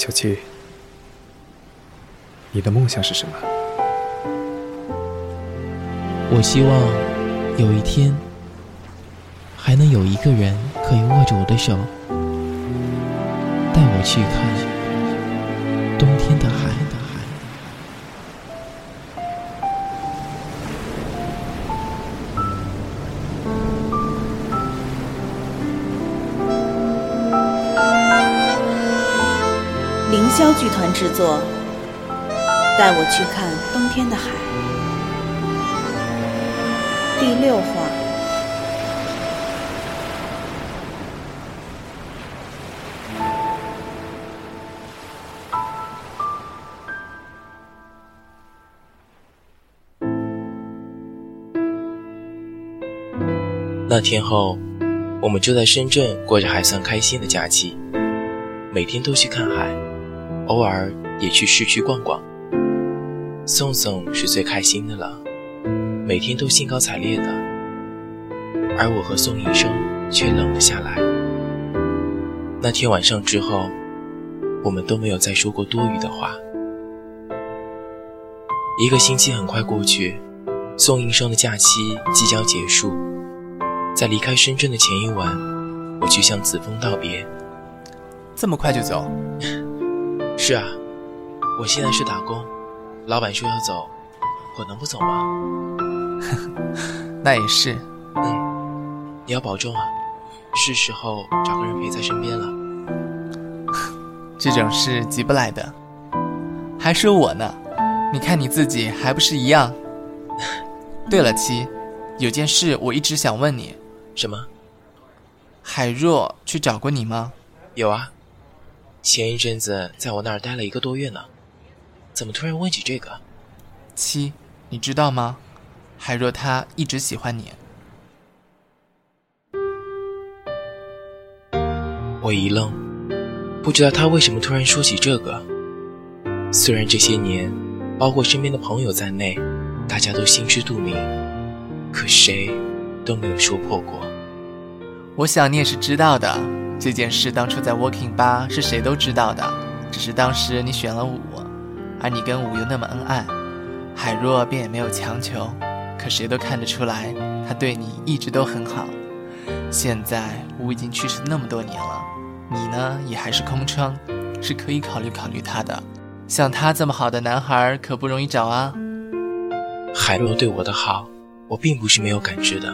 小七，你的梦想是什么？我希望有一天，还能有一个人可以握着我的手，带我去看冬天的海。制作，带我去看冬天的海。第六话。那天后，我们就在深圳过着还算开心的假期，每天都去看海，偶尔也去市区逛逛。宋宋是最开心的了。每天都兴高采烈的，而我和宋医生却冷了下来。那天晚上之后，我们都没有再说过多余的话。一个星期很快过去，宋医生的假期即将结束，在离开深圳的前一晚，我去向子枫道别。这么快就走？是啊，我现在是打工，老板说要走，我能不走吗？那也是，嗯，你要保重啊，是时候找个人陪在身边了。这种事急不来的，还说我呢，你看你自己还不是一样？对了，七，有件事我一直想问你。什么？海若去找过你吗？有啊，前一阵子在我那儿待了一个多月呢。怎么突然问起这个？七，你知道吗？海若他一直喜欢你，我一愣，不知道他为什么突然说起这个。虽然这些年，包括身边的朋友在内，大家都心知肚明，可谁都没有说破过。我想你也是知道的，这件事当初在 Working 吧是谁都知道的，只是当时你选了五，而你跟五又那么恩爱，海若便也没有强求。可谁都看得出来，他对你一直都很好。现在吴已经去世那么多年了，你呢也还是空窗，是可以考虑考虑他的。像他这么好的男孩可不容易找啊。海若对我的好，我并不是没有感知的。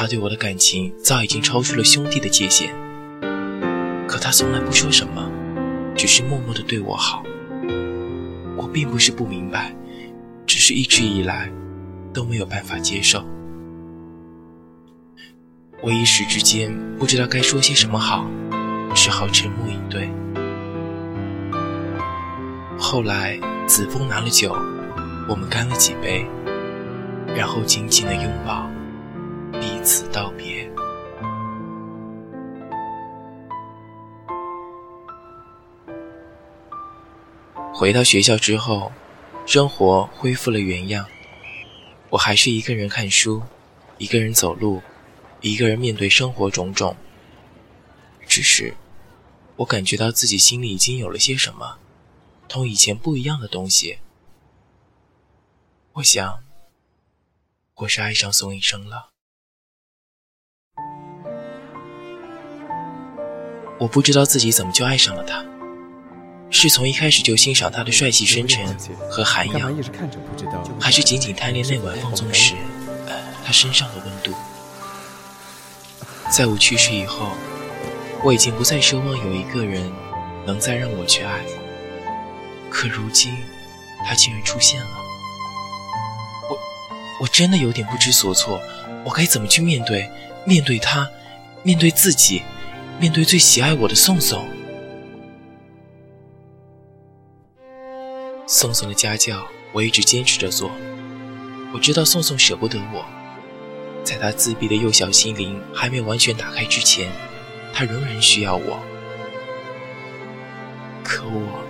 他对我的感情早已经超出了兄弟的界限，可他从来不说什么，只是默默的对我好。我并不是不明白，只是一直以来。都没有办法接受，我一时之间不知道该说些什么好，只好沉默以对。后来子枫拿了酒，我们干了几杯，然后紧紧的拥抱，此道别。回到学校之后，生活恢复了原样。我还是一个人看书，一个人走路，一个人面对生活种种。只是，我感觉到自己心里已经有了些什么，同以前不一样的东西。我想，我是爱上宋医生了。我不知道自己怎么就爱上了他。是从一开始就欣赏他的帅气深沉和涵养，还是仅仅贪恋那晚放纵时他身上的温度？在我去世以后，我已经不再奢望有一个人能再让我去爱，可如今他竟然出现了，我我真的有点不知所措，我该怎么去面对？面对他，面对自己，面对最喜爱我的宋宋？宋宋的家教，我一直坚持着做。我知道宋宋舍不得我，在他自闭的幼小心灵还没完全打开之前，他仍然需要我。可我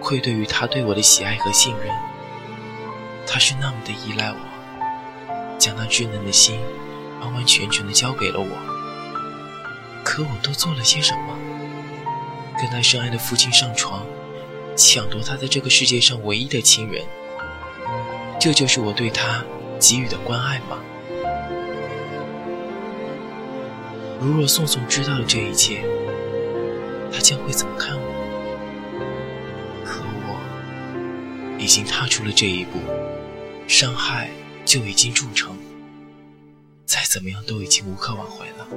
愧对于他对我的喜爱和信任，他是那么的依赖我，将那稚嫩的心完完全全的交给了我。可我都做了些什么？跟他深爱的父亲上床，抢夺他在这个世界上唯一的亲人。这就是我对他给予的关爱吗？如若宋宋知道了这一切，他将会怎么看我？可我已经踏出了这一步，伤害就已经铸成，再怎么样都已经无可挽回了。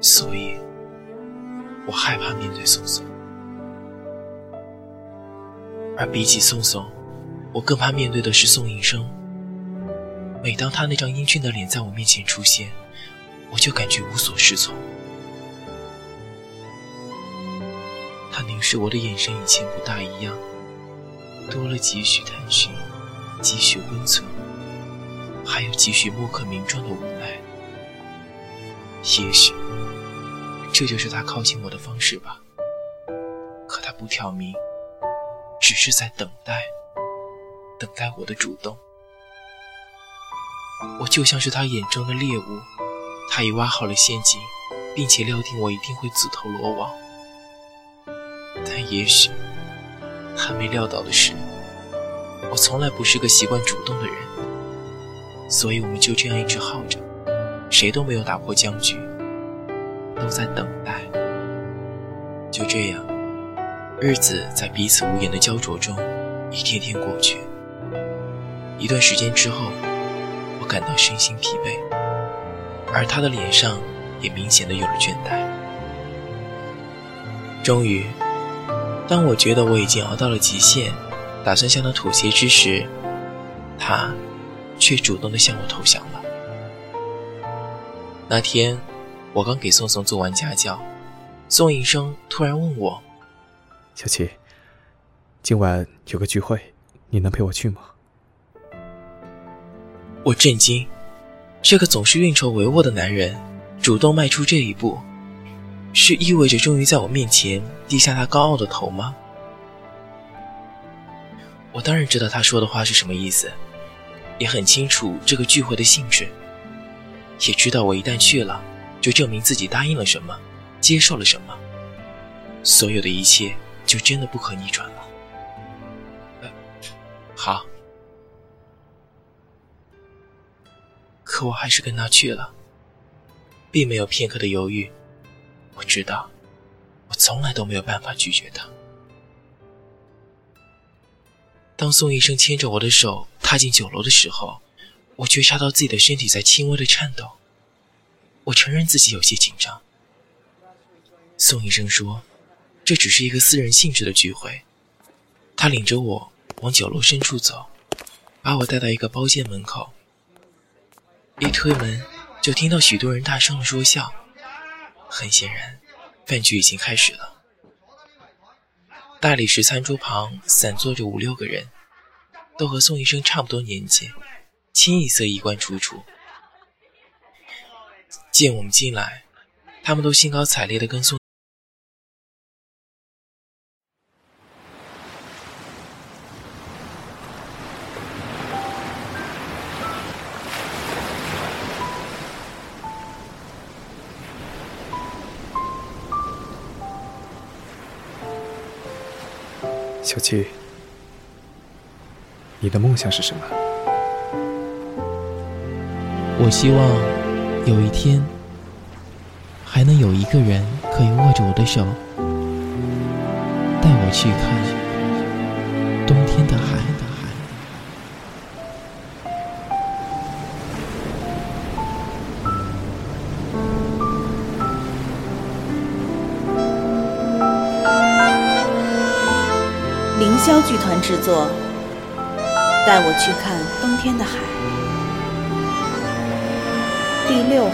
所以，我害怕面对宋宋，而比起宋宋。我更怕面对的是宋应生。每当他那张英俊的脸在我面前出现，我就感觉无所适从。他凝视我的眼神，以前不大一样，多了几许探寻，几许温存，还有几许莫可名状的无奈。也许，这就是他靠近我的方式吧。可他不挑明，只是在等待。等待我的主动，我就像是他眼中的猎物，他已挖好了陷阱，并且料定我一定会自投罗网。但也许他没料到的是，我从来不是个习惯主动的人，所以我们就这样一直耗着，谁都没有打破僵局，都在等待。就这样，日子在彼此无言的焦灼中，一天天过去。一段时间之后，我感到身心疲惫，而他的脸上也明显的有了倦怠。终于，当我觉得我已经熬到了极限，打算向他妥协之时，他却主动的向我投降了。那天，我刚给宋宋做完家教，宋医生突然问我：“小琪，今晚有个聚会，你能陪我去吗？”我震惊，这个总是运筹帷幄的男人主动迈出这一步，是意味着终于在我面前低下他高傲的头吗？我当然知道他说的话是什么意思，也很清楚这个聚会的性质，也知道我一旦去了，就证明自己答应了什么，接受了什么，所有的一切就真的不可逆转了。好。可我还是跟他去了，并没有片刻的犹豫。我知道，我从来都没有办法拒绝他。当宋医生牵着我的手踏进酒楼的时候，我觉察到自己的身体在轻微的颤抖。我承认自己有些紧张。宋医生说：“这只是一个私人性质的聚会。”他领着我往酒楼深处走，把我带到一个包间门口。一推门，就听到许多人大声的说笑。很显然，饭局已经开始了。大理石餐桌旁散坐着五六个人，都和宋医生差不多年纪，清一色衣冠楚楚。见我们进来，他们都兴高采烈的跟宋。小七，你的梦想是什么？我希望有一天，还能有一个人可以握着我的手，带我去看冬天的海。凌霄剧团制作，带我去看冬天的海。第六话。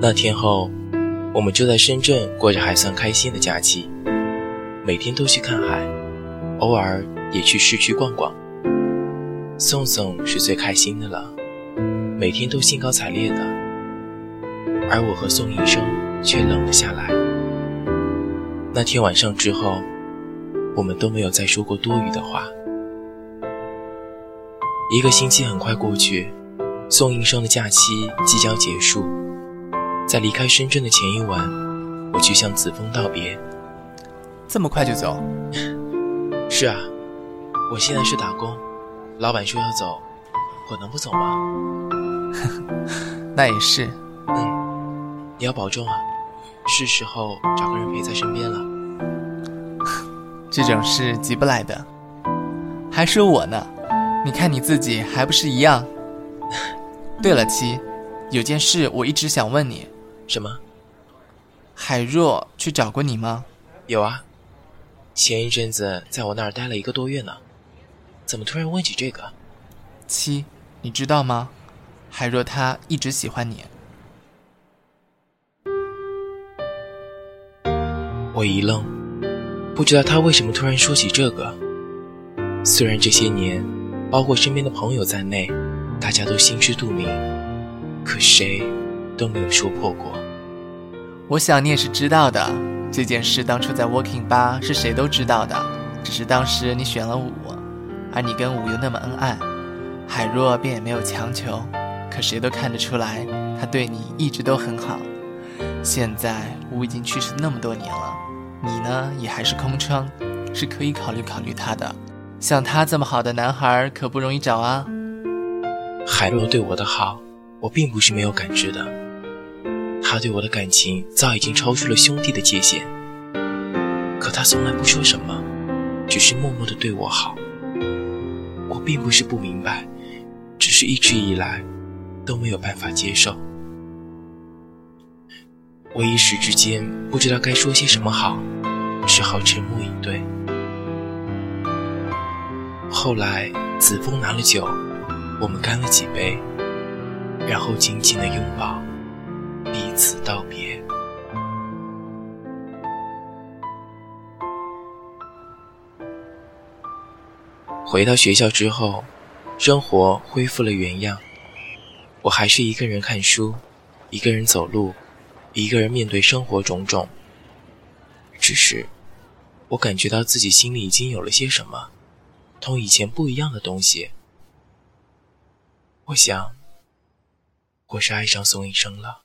那天后，我们就在深圳过着还算开心的假期，每天都去看海。偶尔也去市区逛逛。宋宋是最开心的了，每天都兴高采烈的，而我和宋医生却冷了下来。那天晚上之后，我们都没有再说过多余的话。一个星期很快过去，宋医生的假期即将结束。在离开深圳的前一晚，我去向子枫道别。这么快就走？是啊，我现在是打工，老板说要走，我能不走吗？那也是。嗯，你要保重啊。是时候找个人陪在身边了。这种事急不来的，还说我呢？你看你自己还不是一样？对了，七，有件事我一直想问你。什么？海若去找过你吗？有啊，前一阵子在我那儿待了一个多月呢。怎么突然问起这个？七，你知道吗？海若他一直喜欢你。我一愣，不知道他为什么突然说起这个。虽然这些年，包括身边的朋友在内，大家都心知肚明，可谁都没有说破过。我想你也是知道的，这件事当初在 Working 吧是谁都知道的，只是当时你选了五，而你跟五又那么恩爱，海若便也没有强求，可谁都看得出来，他对你一直都很好。现在我已经去世那么多年了。你呢，也还是空窗，是可以考虑考虑他的。像他这么好的男孩，可不容易找啊。海若对我的好，我并不是没有感知的。他对我的感情早已经超出了兄弟的界限，可他从来不说什么，只是默默的对我好。我并不是不明白，只是一直以来都没有办法接受。我一时之间不知道该说些什么好，只好沉默以对。后来子枫拿了酒，我们干了几杯，然后紧紧的拥抱，彼此道别。回到学校之后，生活恢复了原样，我还是一个人看书，一个人走路。一个人面对生活种种，只是我感觉到自己心里已经有了些什么，同以前不一样的东西。我想，我是爱上宋医生了。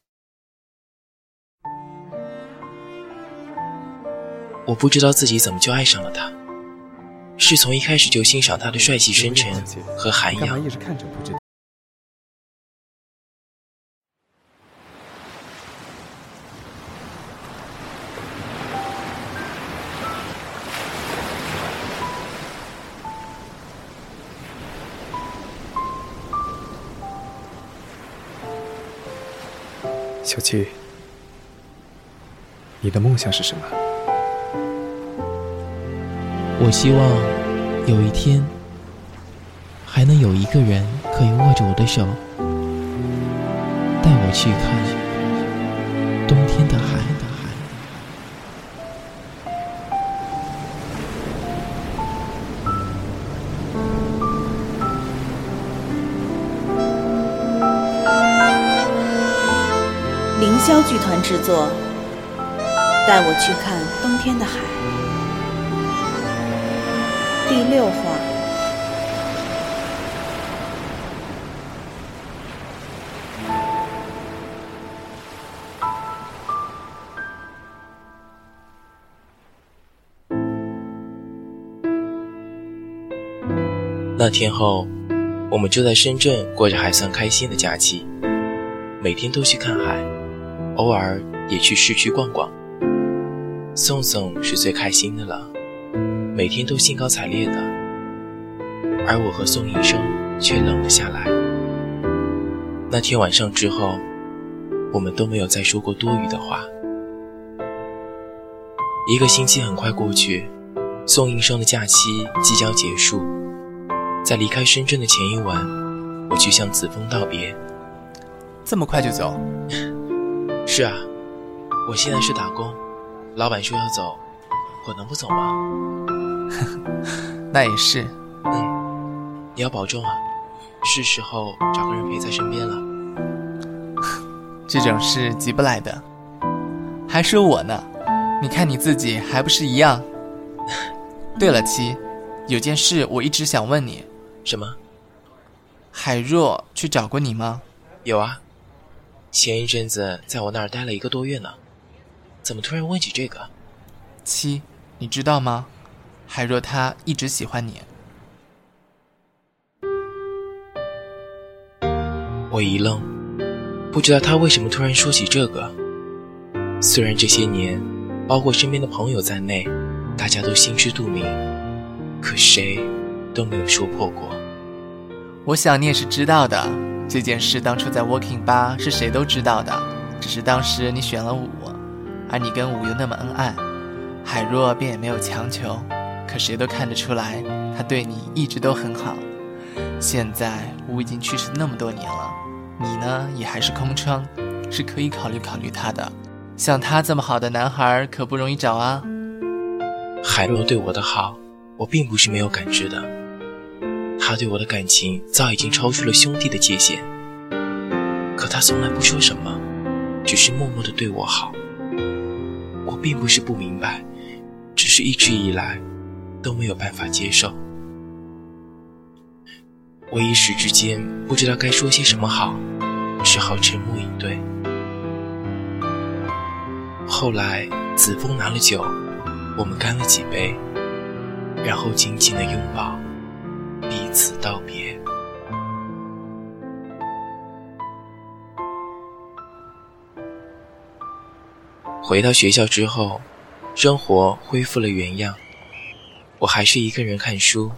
我不知道自己怎么就爱上了他，是从一开始就欣赏他的帅气深沉和涵养。小七，你的梦想是什么？我希望有一天，还能有一个人可以握着我的手，带我去看冬天的海。剧团制作，带我去看冬天的海。第六话。那天后，我们就在深圳过着还算开心的假期，每天都去看海。偶尔也去市区逛逛。宋宋是最开心的了，每天都兴高采烈的，而我和宋医生却冷了下来。那天晚上之后，我们都没有再说过多余的话。一个星期很快过去，宋医生的假期即将结束，在离开深圳的前一晚，我去向子枫道别。这么快就走？是啊，我现在是打工，老板说要走，我能不走吗？那也是。嗯，你要保重啊，是时候找个人陪在身边了。这种事急不来的，还说我呢？你看你自己还不是一样？对了，七，有件事我一直想问你。什么？海若去找过你吗？有啊，前一阵子在我那儿待了一个多月呢。怎么突然问起这个？七，你知道吗？海若他一直喜欢你。我一愣，不知道他为什么突然说起这个。虽然这些年，包括身边的朋友在内，大家都心知肚明，可谁都没有说破过。我想你也是知道的，这件事当初在 Working 吧是谁都知道的，只是当时你选了五，而你跟五又那么恩爱，海若便也没有强求，可谁都看得出来，他对你一直都很好。现在五已经去世那么多年了，你呢也还是空窗，是可以考虑考虑他的。像他这么好的男孩可不容易找啊。海若对我的好，我并不是没有感知的。他对我的感情早已经超出了兄弟的界限，可他从来不说什么，只是默默的对我好。我并不是不明白，只是一直以来都没有办法接受。我一时之间不知道该说些什么好，只好沉默以对。后来子枫拿了酒，我们干了几杯，然后紧紧的拥抱，彼此道别。回到学校之后，生活恢复了原样，我还是一个人看书，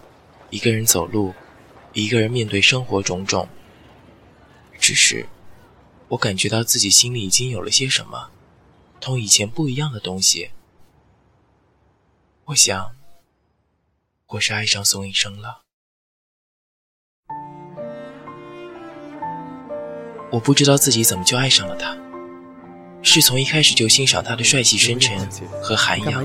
一个人走路。一个人面对生活种种，只是我感觉到自己心里已经有了些什么，同以前不一样的东西。我想，我是爱上宋医生了。我不知道自己怎么就爱上了他，是从一开始就欣赏他的帅气深沉和涵养。